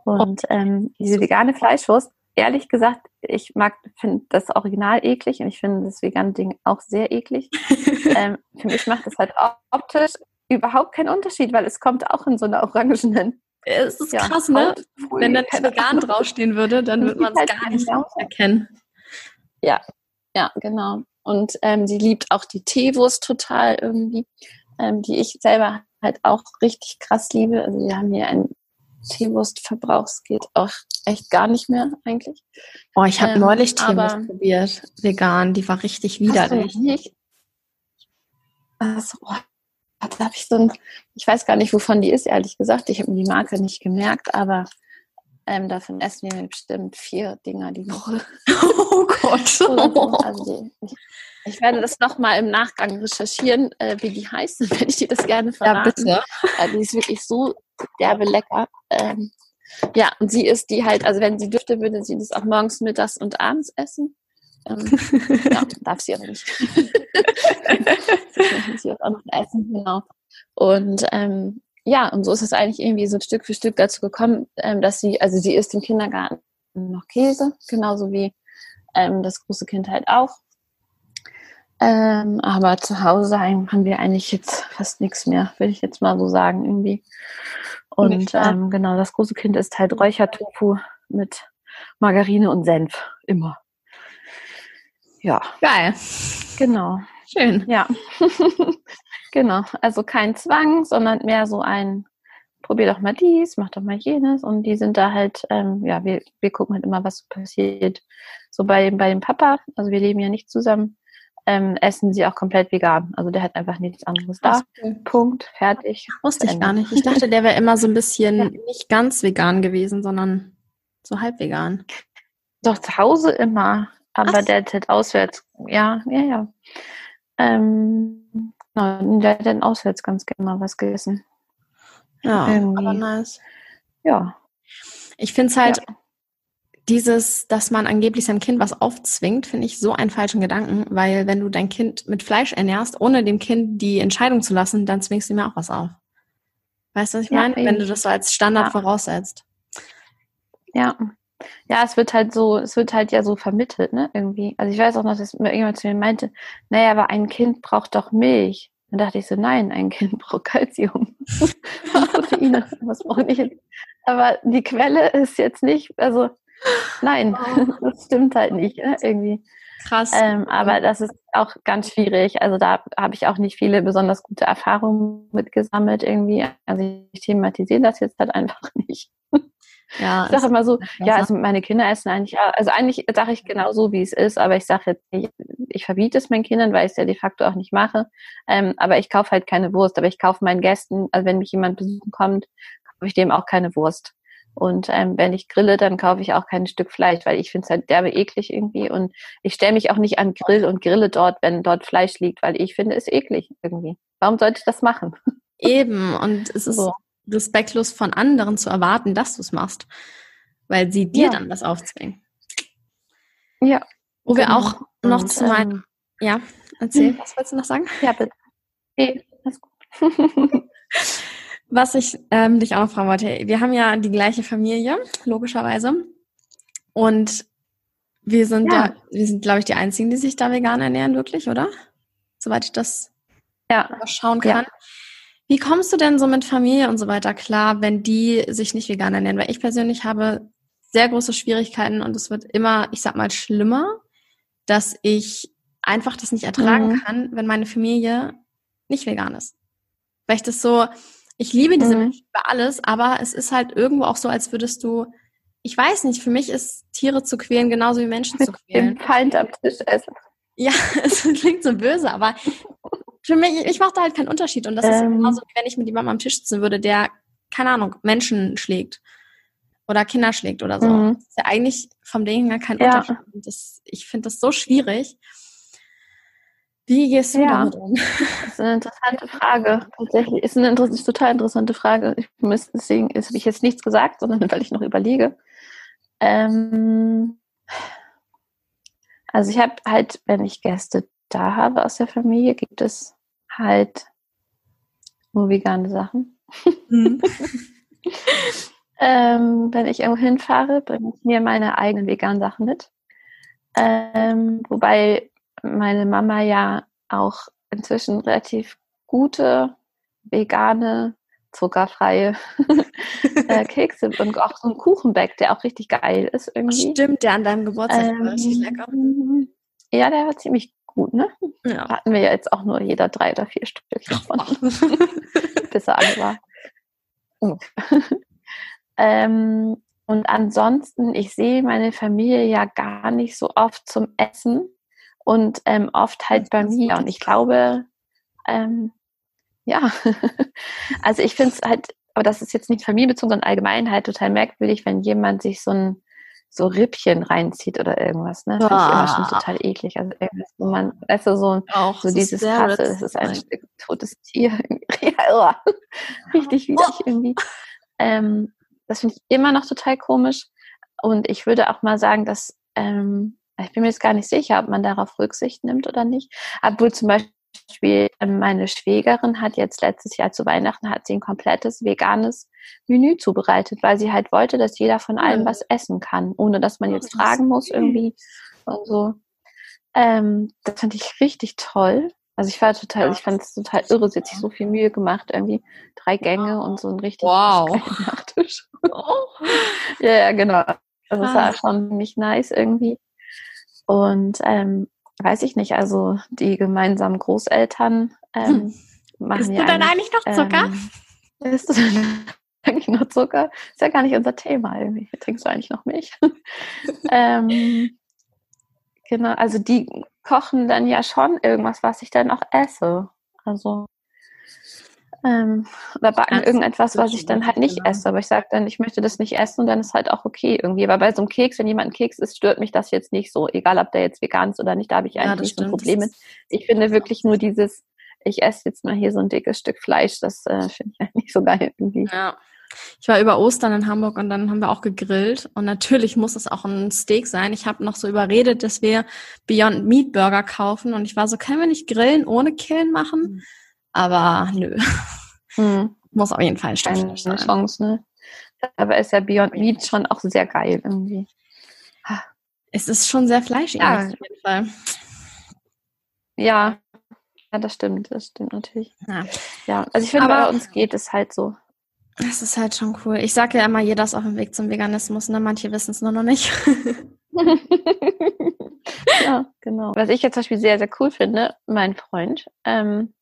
Und ähm, diese vegane Fleischwurst ehrlich gesagt, ich mag, finde das Original eklig und ich finde das vegane Ding auch sehr eklig. [laughs] ähm, für mich macht das halt optisch überhaupt keinen Unterschied, weil es kommt auch in so einer orangenen. Es ist ja, krass, ne? Wenn da nicht vegan [laughs] draufstehen würde, dann würde man es halt gar nicht erkennen. Ja, ja, genau. Und ähm, sie liebt auch die Teewurst total irgendwie, ähm, die ich selber halt auch richtig krass liebe. Also wir haben hier ein Teewurstverbrauch geht auch echt gar nicht mehr eigentlich. Oh, ich habe ähm, neulich Teewurst probiert, vegan. Die war richtig widerlich. Nicht? Also, oh, da habe ich so ein, ich weiß gar nicht, wovon die ist, ehrlich gesagt. Ich habe mir die Marke nicht gemerkt, aber ähm, davon essen wir bestimmt vier Dinger die Woche. [laughs] Oh Gott. [laughs] also ich, ich, werde das nochmal im Nachgang recherchieren, äh, wie die heißt, wenn ich dir das gerne verraten. Ja, bitte. Äh, die ist wirklich so derbe lecker. Ähm, ja, und sie isst die halt, also wenn sie dürfte, würde sie das auch morgens, mittags und abends essen. Ähm, ja, [laughs] darf sie aber nicht. Wird auch noch essen, genau. Und ähm, ja, und so ist es eigentlich irgendwie so Stück für Stück dazu gekommen, ähm, dass sie, also sie isst im Kindergarten noch Käse, genauso wie ähm, das große Kind halt auch. Ähm, aber zu Hause haben wir eigentlich jetzt fast nichts mehr, würde ich jetzt mal so sagen, irgendwie. Und ähm, genau, das große Kind ist halt Räuchertofu mit Margarine und Senf. Immer. Ja. Geil. Genau. Schön. Ja. [laughs] genau. Also kein Zwang, sondern mehr so ein, probier doch mal dies, mach doch mal jenes. Und die sind da halt, ähm, ja, wir, wir gucken halt immer, was passiert. So bei, bei dem Papa, also wir leben ja nicht zusammen ähm, essen sie auch komplett vegan. Also der hat einfach nichts anderes da. Punkt, fertig. Wusste ich gar nicht. Ich dachte, der wäre immer so ein bisschen [laughs] ja. nicht ganz vegan gewesen, sondern so halb vegan. Doch zu Hause immer, aber Ach. der hat halt auswärts, ja, ja, ja. Ähm, der hat dann auswärts ganz gerne mal was gegessen. Ja, Irgendwie. aber nice. Ja. Ich finde es halt, ja dieses, dass man angeblich seinem Kind was aufzwingt, finde ich so einen falschen Gedanken, weil wenn du dein Kind mit Fleisch ernährst, ohne dem Kind die Entscheidung zu lassen, dann zwingst du ihm auch was auf. Weißt du, was ich ja, meine? Eben. Wenn du das so als Standard ja. voraussetzt. Ja. Ja, es wird halt so, es wird halt ja so vermittelt, ne, irgendwie. Also ich weiß auch noch, dass mir irgendjemand zu mir meinte, naja, aber ein Kind braucht doch Milch. Dann dachte ich so, nein, ein Kind [laughs] braucht Kalzium. [laughs] Proteine. Was brauche ich jetzt? Aber die Quelle ist jetzt nicht, also Nein, oh. [laughs] das stimmt halt nicht, ne? irgendwie. Krass. Ähm, aber das ist auch ganz schwierig. Also da habe ich auch nicht viele besonders gute Erfahrungen mitgesammelt irgendwie. Also ich thematisiere das jetzt halt einfach nicht. Ja, ich sage immer so, ja, also meine Kinder essen eigentlich, also eigentlich sage ich genau so, wie es ist, aber ich sage jetzt nicht, ich verbiete es meinen Kindern, weil ich es ja de facto auch nicht mache. Ähm, aber ich kaufe halt keine Wurst, aber ich kaufe meinen Gästen, also wenn mich jemand besuchen kommt, kaufe ich dem auch keine Wurst. Und ähm, wenn ich grille, dann kaufe ich auch kein Stück Fleisch, weil ich finde es halt derbe eklig irgendwie. Und ich stelle mich auch nicht an Grill und grille dort, wenn dort Fleisch liegt, weil ich finde es eklig irgendwie. Warum sollte ich das machen? [laughs] Eben. Und es ist so. Respektlos von anderen zu erwarten, dass du es machst, weil sie dir ja. dann was aufzwingen. Ja. Wo genau. wir auch noch Und, zu meinem, ähm, ja, erzähl, hm. was wolltest du noch sagen? Ja, bitte. Okay, alles gut. [laughs] was ich ähm, dich auch noch fragen wollte, wir haben ja die gleiche Familie, logischerweise. Und wir sind ja, ja wir sind, glaube ich, die einzigen, die sich da vegan ernähren, wirklich, oder? Soweit ich das ja. schauen kann. Ja. Wie kommst du denn so mit Familie und so weiter klar, wenn die sich nicht vegan ernähren? Weil ich persönlich habe sehr große Schwierigkeiten und es wird immer, ich sag mal, schlimmer, dass ich einfach das nicht ertragen mhm. kann, wenn meine Familie nicht vegan ist. Weil ich das so, ich liebe diese mhm. Menschen über alles, aber es ist halt irgendwo auch so, als würdest du, ich weiß nicht, für mich ist Tiere zu quälen genauso wie Menschen zu quälen. Den Feind am Tisch essen. Ja, [laughs] es klingt so böse, aber für mich, ich mache da halt keinen Unterschied. Und das ähm, ist genauso, wie wenn ich mit jemandem am Tisch sitzen würde, der, keine Ahnung, Menschen schlägt oder Kinder schlägt oder so. Mhm. Das ist ja eigentlich vom Ding her kein ja. Unterschied. Das, ich finde das so schwierig. Wie gehst du ja. damit um? Das ist eine interessante Frage. Tatsächlich ist eine ist total interessante Frage. Ich muss, deswegen habe ich jetzt nichts gesagt, sondern [laughs] weil ich noch überlege. Ähm, also ich habe halt, wenn ich Gäste da habe aus der Familie, gibt es halt nur vegane Sachen. Mhm. [laughs] ähm, wenn ich irgendwo hinfahre, bringe ich mir meine eigenen veganen Sachen mit. Ähm, wobei meine Mama ja auch inzwischen relativ gute vegane zuckerfreie [laughs] äh, Kekse [laughs] und auch so ein Kuchenback, der auch richtig geil ist irgendwie. Stimmt, der an deinem Geburtstag ähm, war richtig lecker. Ja, der war ziemlich gut, ne? Ja. Hatten wir ja jetzt auch nur jeder drei oder vier Stück davon. [laughs] Bis er alle war. [laughs] ähm, und ansonsten, ich sehe meine Familie ja gar nicht so oft zum Essen und ähm, oft halt bei mir. Und ich glaube, ähm, ja, [laughs] also ich finde es halt, aber das ist jetzt nicht familienbezogen, sondern allgemein halt total merkwürdig, wenn jemand sich so ein so Rippchen reinzieht oder irgendwas, ne? Finde ich immer schon total eklig. Also irgendwas, wo man, weißt du, so, Auch so dieses Krasse, das ist ein Stück totes Tier. [laughs] ja, [laughs] richtig widerlich irgendwie. Ähm, das finde ich immer noch total komisch. Und ich würde auch mal sagen, dass, ähm, ich bin mir jetzt gar nicht sicher, ob man darauf Rücksicht nimmt oder nicht. Obwohl zum Beispiel Beispiel ähm, meine Schwägerin hat jetzt letztes Jahr zu Weihnachten hat sie ein komplettes veganes Menü zubereitet, weil sie halt wollte, dass jeder von allem was essen kann, ohne dass man jetzt fragen muss irgendwie und so. Ähm, das fand ich richtig toll. Also ich war total, ich fand es total irre. Sie hat sich so viel Mühe gemacht, irgendwie drei Gänge und so ein richtig wow. Nachtisch. [laughs] ja, ja, genau. Also es war schon nicht nice irgendwie. Und ähm, weiß ich nicht, also die gemeinsamen Großeltern ähm, hm. machen Bist ja. du dann eigentlich noch Zucker? Ähm, isst du dann [laughs] eigentlich noch Zucker? Ist ja gar nicht unser Thema irgendwie. Trinkst du eigentlich noch Milch? [laughs] ähm, genau, also die kochen dann ja schon irgendwas, was ich dann auch esse. Also ähm, oder backen irgendetwas, was ich dann halt nicht genau. esse. Aber ich sage dann, ich möchte das nicht essen und dann ist halt auch okay irgendwie. Aber bei so einem Keks, wenn jemand einen Keks isst, stört mich das jetzt nicht so. Egal, ob der jetzt vegan ist oder nicht, da habe ich eigentlich ja, ein Problem mit. Ich finde wirklich nur dieses, ich esse jetzt mal hier so ein dickes Stück Fleisch, das äh, [laughs] finde ich eigentlich so geil irgendwie. Ja. Ich war über Ostern in Hamburg und dann haben wir auch gegrillt. Und natürlich muss es auch ein Steak sein. Ich habe noch so überredet, dass wir Beyond Meat Burger kaufen. Und ich war so, können wir nicht grillen ohne Killen machen? Mhm. Aber nö. Hm. Muss auf jeden Fall ein Steinfleisch sein. Chance, ne? Aber ist ja Beyond Meat schon auch sehr geil irgendwie. Es ist schon sehr fleischig ja. auf jeden Fall. Ja, ja, das stimmt, das stimmt natürlich. Ja, ja also ich finde, bei uns geht es halt so. Das ist halt schon cool. Ich sage ja immer, jeder ist auf dem Weg zum Veganismus, ne? Manche wissen es nur noch nicht. [laughs] ja, genau. Was ich jetzt zum Beispiel sehr, sehr cool finde, mein Freund, ähm,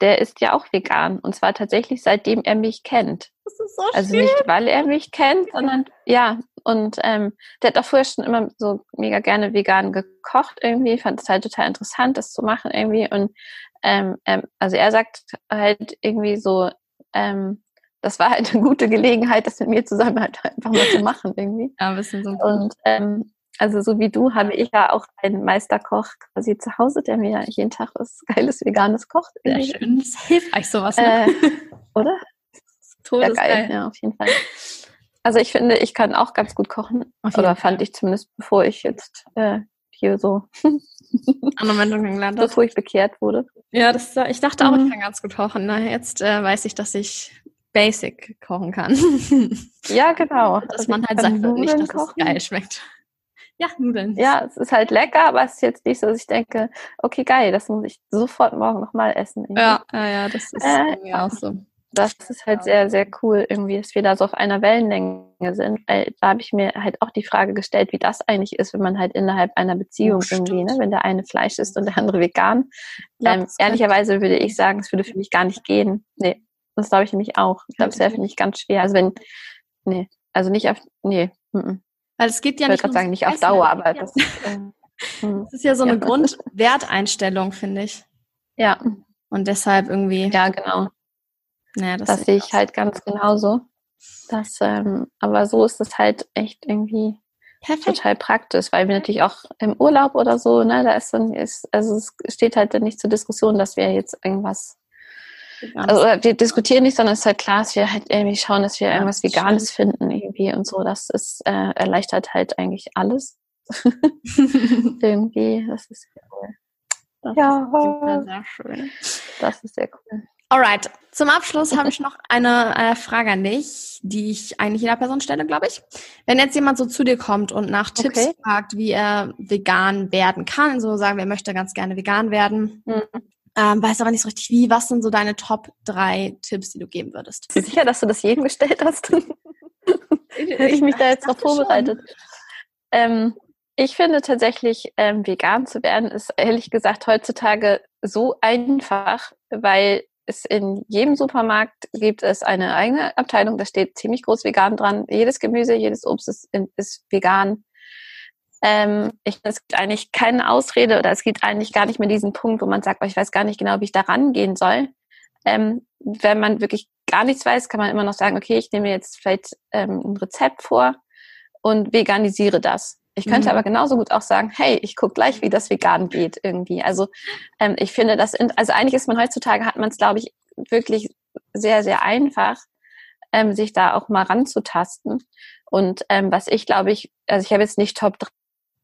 der ist ja auch vegan. Und zwar tatsächlich seitdem er mich kennt. Das ist so Also schön. nicht, weil er mich kennt, sondern ja. Und ähm, der hat auch vorher schon immer so mega gerne vegan gekocht irgendwie. Fand es halt total interessant, das zu machen irgendwie. Und ähm, ähm, also er sagt halt irgendwie so, ähm, das war halt eine gute Gelegenheit, das mit mir zusammen halt einfach mal zu machen irgendwie. Ja, ein bisschen so. Und ähm, also so wie du habe ich ja auch einen Meisterkoch quasi zu Hause, der mir jeden Tag was Geiles Veganes kocht. Sehr schön. Das hilft euch sowas. Ne? Äh, [laughs] oder? Todesgeil. Ja, ja, auf jeden Fall. Also ich finde, ich kann auch ganz gut kochen. Oder fand ich zumindest, bevor ich jetzt äh, hier so [laughs] Anwendung gelernt habe. Bevor ich bekehrt wurde. Ja, das, ich dachte auch, mhm. ich kann ganz gut kochen. Na, jetzt äh, weiß ich, dass ich basic kochen kann. ja, [laughs] genau. Dass also man halt sagt, nicht, dass kochen. es geil schmeckt. Ja, Nudeln. Ja, es ist halt lecker, aber es ist jetzt nicht so, dass ich denke, okay, geil, das muss ich sofort morgen nochmal essen. Irgendwie. Ja, ja, ja, das ist äh, auch so. Das ist halt sehr, sehr cool, irgendwie, dass wir da so auf einer Wellenlänge sind. Weil da habe ich mir halt auch die Frage gestellt, wie das eigentlich ist, wenn man halt innerhalb einer Beziehung oh, irgendwie, ne, wenn der eine Fleisch isst und der andere vegan. Ja, ähm, ehrlicherweise würde ich sagen, es würde für mich gar nicht gehen. Nee, das glaube ich nämlich auch. Ich glaube, es wäre für mich ganz schwer. Also wenn, nee, also nicht auf, nee, m -m. Weil es geht ja ich nicht. Ich sagen, nicht auf Dauer, aber ja. das, äh, [laughs] das ist ja so eine ja. Grundwerteinstellung, finde ich. Ja. Und deshalb irgendwie. Ja, genau. Naja, das, das sehe ich halt ganz genauso. Das, ähm, aber so ist es halt echt irgendwie Perfekt. total praktisch, weil wir natürlich auch im Urlaub oder so, ne, da ist dann, ist, also es steht halt dann nicht zur Diskussion, dass wir jetzt irgendwas, also wir diskutieren nicht, sondern es ist halt klar, dass wir halt irgendwie schauen, dass wir ja, irgendwas Veganes stimmt. finden irgendwie und so. Das ist, äh, erleichtert halt eigentlich alles. [laughs] irgendwie, das ist cool. Das ja, ist sehr schön. Das ist sehr cool. Alright, zum Abschluss habe ich noch eine äh, Frage an dich, die ich eigentlich jeder Person stelle, glaube ich. Wenn jetzt jemand so zu dir kommt und nach Tipps okay. fragt, wie er vegan werden kann, so sagen wir, er möchte ganz gerne vegan werden, mhm. Ähm, weiß aber nicht so richtig wie, was sind so deine Top drei Tipps, die du geben würdest? Bist du sicher, dass du das jedem gestellt hast? [laughs] Hätte ich mich da jetzt drauf vorbereitet. Ähm, ich finde tatsächlich, ähm, vegan zu werden, ist ehrlich gesagt heutzutage so einfach, weil es in jedem Supermarkt gibt es eine eigene Abteilung, da steht ziemlich groß vegan dran. Jedes Gemüse, jedes Obst ist, ist vegan. Ähm, ich, es gibt eigentlich keine Ausrede oder es gibt eigentlich gar nicht mehr diesen Punkt, wo man sagt, oh, ich weiß gar nicht genau, wie ich da rangehen soll. Ähm, wenn man wirklich gar nichts weiß, kann man immer noch sagen, okay, ich nehme jetzt vielleicht ähm, ein Rezept vor und veganisiere das. Ich könnte mhm. aber genauso gut auch sagen, hey, ich gucke gleich, wie das vegan geht irgendwie. Also ähm, ich finde das, in, also eigentlich ist man heutzutage, hat man es, glaube ich, wirklich sehr, sehr einfach, ähm, sich da auch mal ranzutasten. Und ähm, was ich glaube ich, also ich habe jetzt nicht Top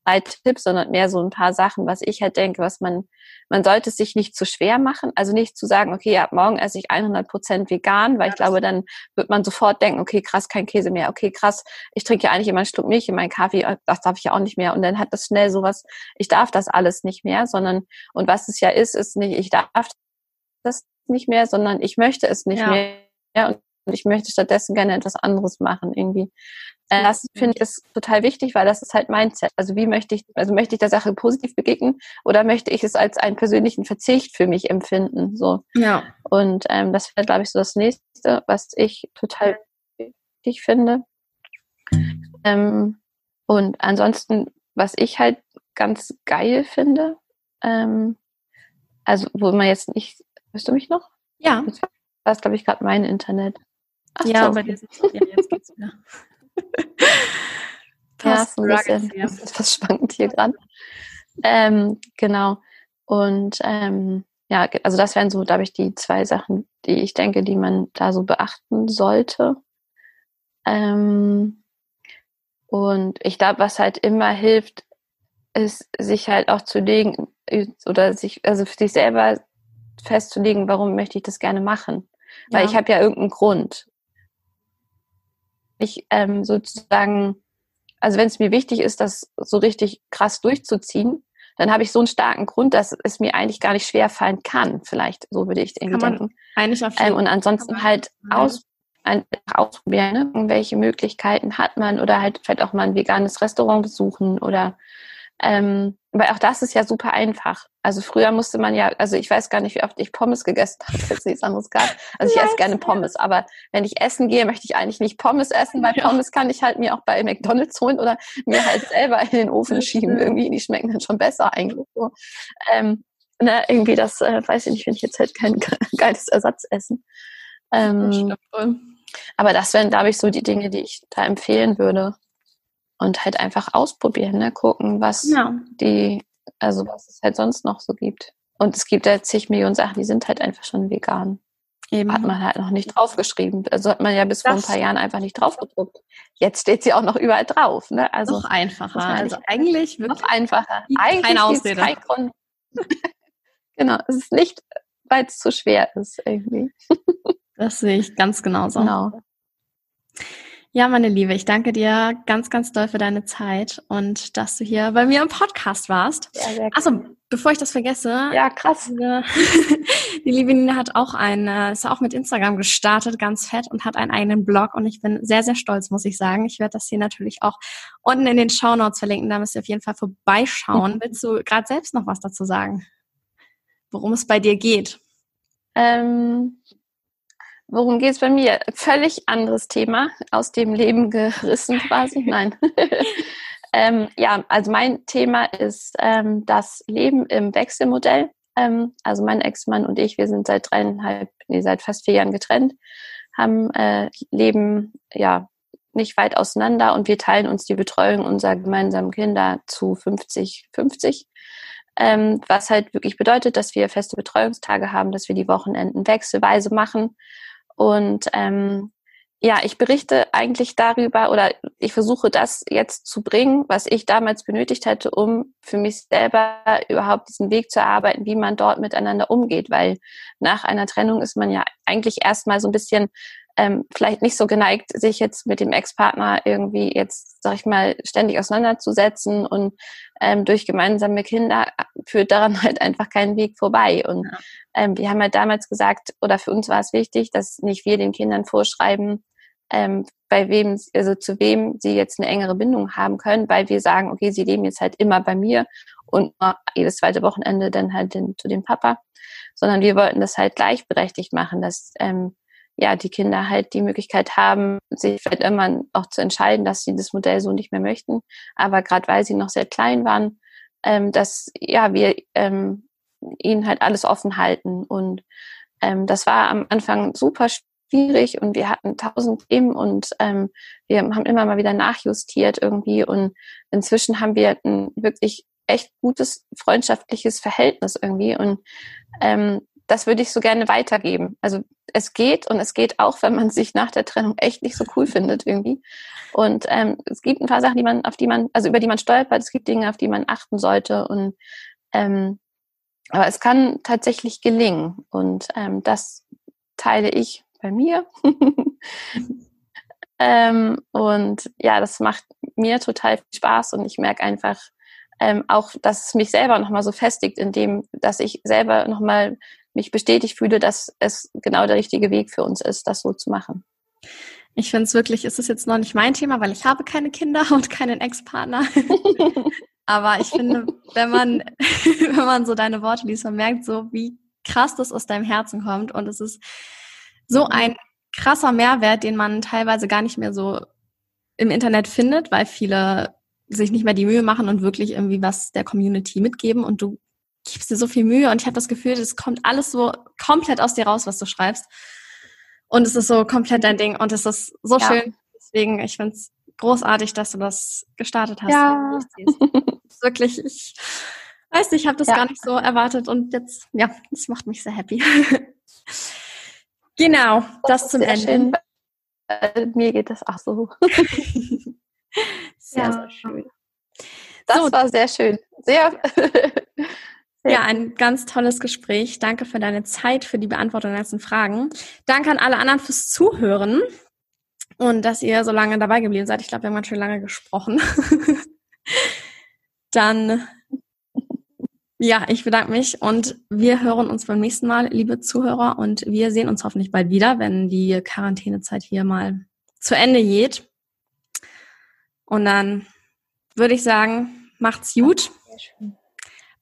drei Tipps, sondern mehr so ein paar Sachen, was ich halt denke, was man, man sollte es sich nicht zu schwer machen. Also nicht zu sagen, okay, ab morgen esse ich 100 Prozent vegan, weil ich glaube, dann wird man sofort denken, okay, krass, kein Käse mehr. Okay, krass, ich trinke ja eigentlich immer einen Schluck Milch in meinen Kaffee, äh, das darf ich ja auch nicht mehr. Und dann hat das schnell sowas, ich darf das alles nicht mehr, sondern, und was es ja ist, ist nicht, ich darf das nicht mehr, sondern ich möchte es nicht ja. mehr. Und und ich möchte stattdessen gerne etwas anderes machen irgendwie. Äh, das finde ich ist total wichtig, weil das ist halt Mindset. Also wie möchte ich, also möchte ich der Sache positiv begegnen oder möchte ich es als einen persönlichen Verzicht für mich empfinden? So. Ja. Und ähm, das wäre, glaube ich, so das nächste, was ich total wichtig finde. Ähm, und ansonsten, was ich halt ganz geil finde, ähm, also wo man jetzt nicht, hörst du mich noch? Ja. Das war, glaube ich, gerade mein Internet. Ach ja, dir ist ja, jetzt geht's wieder. [laughs] ja, ist ein bisschen ja. [laughs] schwankend hier gerade. Ähm, genau. Und ähm, ja, also das wären so, glaube ich, die zwei Sachen, die ich denke, die man da so beachten sollte. Ähm, und ich glaube, was halt immer hilft, ist, sich halt auch zu legen oder sich, also für sich selber festzulegen, warum möchte ich das gerne machen. Weil ja. ich habe ja irgendeinen Grund ich ähm, sozusagen, also wenn es mir wichtig ist, das so richtig krass durchzuziehen, dann habe ich so einen starken Grund, dass es mir eigentlich gar nicht schwer fallen kann. Vielleicht, so würde ich irgendwie denken. Eigentlich auf ähm, und ansonsten halt aus, ein, ausprobieren, ne? welche Möglichkeiten hat man oder halt vielleicht auch mal ein veganes Restaurant besuchen oder ähm, weil auch das ist ja super einfach. Also früher musste man ja, also ich weiß gar nicht, wie oft ich Pommes gegessen [laughs] habe, wenn es nichts anderes gab. Also ich esse gerne Pommes, aber wenn ich essen gehe, möchte ich eigentlich nicht Pommes essen, weil. Pommes kann ich halt mir auch bei McDonalds holen oder mir halt selber in den Ofen schieben. Irgendwie, die schmecken dann schon besser eigentlich so. Ähm, ne, irgendwie das, äh, weiß ich nicht, finde ich jetzt halt kein [laughs] geiles Ersatzessen. Ähm, aber das wären, glaube ich, so die Dinge, die ich da empfehlen würde und halt einfach ausprobieren, ne? gucken, was ja. die, also was es halt sonst noch so gibt. Und es gibt ja zig Millionen Sachen, die sind halt einfach schon vegan. Eben. Hat man halt noch nicht draufgeschrieben. Also hat man ja bis das vor ein paar Jahren einfach nicht draufgedruckt. Jetzt steht sie auch noch überall drauf. Ne? Also noch einfacher. Also eigentlich wirklich noch einfacher. Eigentlich keine Ausrede. Kein Grund. [laughs] genau, es ist nicht, weil es zu schwer ist irgendwie. das sehe ich ganz genauso. Genau. Ja, meine Liebe, ich danke dir ganz, ganz doll für deine Zeit und dass du hier bei mir im Podcast warst. Ja, sehr Achso, bevor ich das vergesse. Ja, krass. [laughs] Die liebe Nina hat auch einen, ist auch mit Instagram gestartet, ganz fett und hat einen eigenen Blog und ich bin sehr, sehr stolz, muss ich sagen. Ich werde das hier natürlich auch unten in den Show Notes verlinken, da müsst ihr auf jeden Fall vorbeischauen. [laughs] Willst du gerade selbst noch was dazu sagen? Worum es bei dir geht? Ähm, Worum geht es bei mir? Völlig anderes Thema, aus dem Leben gerissen quasi. [laughs] Nein. [laughs] ähm, ja, also mein Thema ist ähm, das Leben im Wechselmodell. Ähm, also mein Ex-Mann und ich, wir sind seit dreieinhalb, nee, seit fast vier Jahren getrennt, haben äh, Leben ja nicht weit auseinander und wir teilen uns die Betreuung unserer gemeinsamen Kinder zu 50-50. Ähm, was halt wirklich bedeutet, dass wir feste Betreuungstage haben, dass wir die Wochenenden wechselweise machen und ähm, ja, ich berichte eigentlich darüber oder ich versuche das jetzt zu bringen, was ich damals benötigt hätte, um für mich selber überhaupt diesen Weg zu erarbeiten, wie man dort miteinander umgeht, weil nach einer Trennung ist man ja eigentlich erstmal so ein bisschen ähm, vielleicht nicht so geneigt, sich jetzt mit dem Ex-Partner irgendwie jetzt, sag ich mal, ständig auseinanderzusetzen und ähm, durch gemeinsame Kinder führt daran [laughs] halt einfach keinen Weg vorbei. Und ja. ähm, wir haben halt damals gesagt, oder für uns war es wichtig, dass nicht wir den Kindern vorschreiben, ähm, bei wem, also zu wem sie jetzt eine engere Bindung haben können, weil wir sagen, okay, sie leben jetzt halt immer bei mir und jedes zweite Wochenende dann halt den, zu dem Papa, sondern wir wollten das halt gleichberechtigt machen, dass ähm, ja, die Kinder halt die Möglichkeit haben, sich vielleicht irgendwann auch zu entscheiden, dass sie das Modell so nicht mehr möchten. Aber gerade weil sie noch sehr klein waren, ähm, dass ja wir ähm, ihnen halt alles offen halten. Und ähm, das war am Anfang super schwierig und wir hatten tausend Themen und ähm, wir haben immer mal wieder nachjustiert irgendwie und inzwischen haben wir ein wirklich echt gutes freundschaftliches Verhältnis irgendwie und ähm, das würde ich so gerne weitergeben. Also es geht und es geht auch, wenn man sich nach der Trennung echt nicht so cool findet irgendwie. Und ähm, es gibt ein paar Sachen, die man, auf die man, also über die man stolpert. Es gibt Dinge, auf die man achten sollte. Und ähm, aber es kann tatsächlich gelingen. Und ähm, das teile ich bei mir. [laughs] ähm, und ja, das macht mir total viel Spaß und ich merke einfach, ähm, auch, dass es mich selber nochmal so festigt, indem, dass ich selber nochmal mich bestätigt fühle, dass es genau der richtige Weg für uns ist, das so zu machen. Ich finde es wirklich, ist es jetzt noch nicht mein Thema, weil ich habe keine Kinder [laughs] und keinen Ex-Partner. [laughs] Aber ich finde, wenn man, [laughs] wenn man so deine Worte liest, man merkt so, wie krass das aus deinem Herzen kommt. Und es ist so ein krasser Mehrwert, den man teilweise gar nicht mehr so im Internet findet, weil viele sich nicht mehr die Mühe machen und wirklich irgendwie was der Community mitgeben. Und du gibst dir so viel Mühe und ich habe das Gefühl, es kommt alles so komplett aus dir raus, was du schreibst. Und es ist so komplett dein Ding und es ist so ja. schön. Deswegen, ich finde es großartig, dass du das gestartet hast. Ja. [laughs] Wirklich, ich weiß nicht, ich habe das ja. gar nicht so erwartet und jetzt, ja, das macht mich sehr happy. [laughs] genau, das, das zum Ende. Schön. Äh, mir geht das auch so. [laughs] sehr, ja. sehr schön. Das so. war sehr schön. Sehr Ja, ein ganz tolles Gespräch. Danke für deine Zeit, für die Beantwortung der ganzen Fragen. Danke an alle anderen fürs Zuhören und dass ihr so lange dabei geblieben seid. Ich glaube, wir haben ganz schön lange gesprochen. [laughs] Dann, ja, ich bedanke mich und wir hören uns beim nächsten Mal, liebe Zuhörer, und wir sehen uns hoffentlich bald wieder, wenn die Quarantänezeit hier mal zu Ende geht. Und dann würde ich sagen, macht's gut. Sehr schön.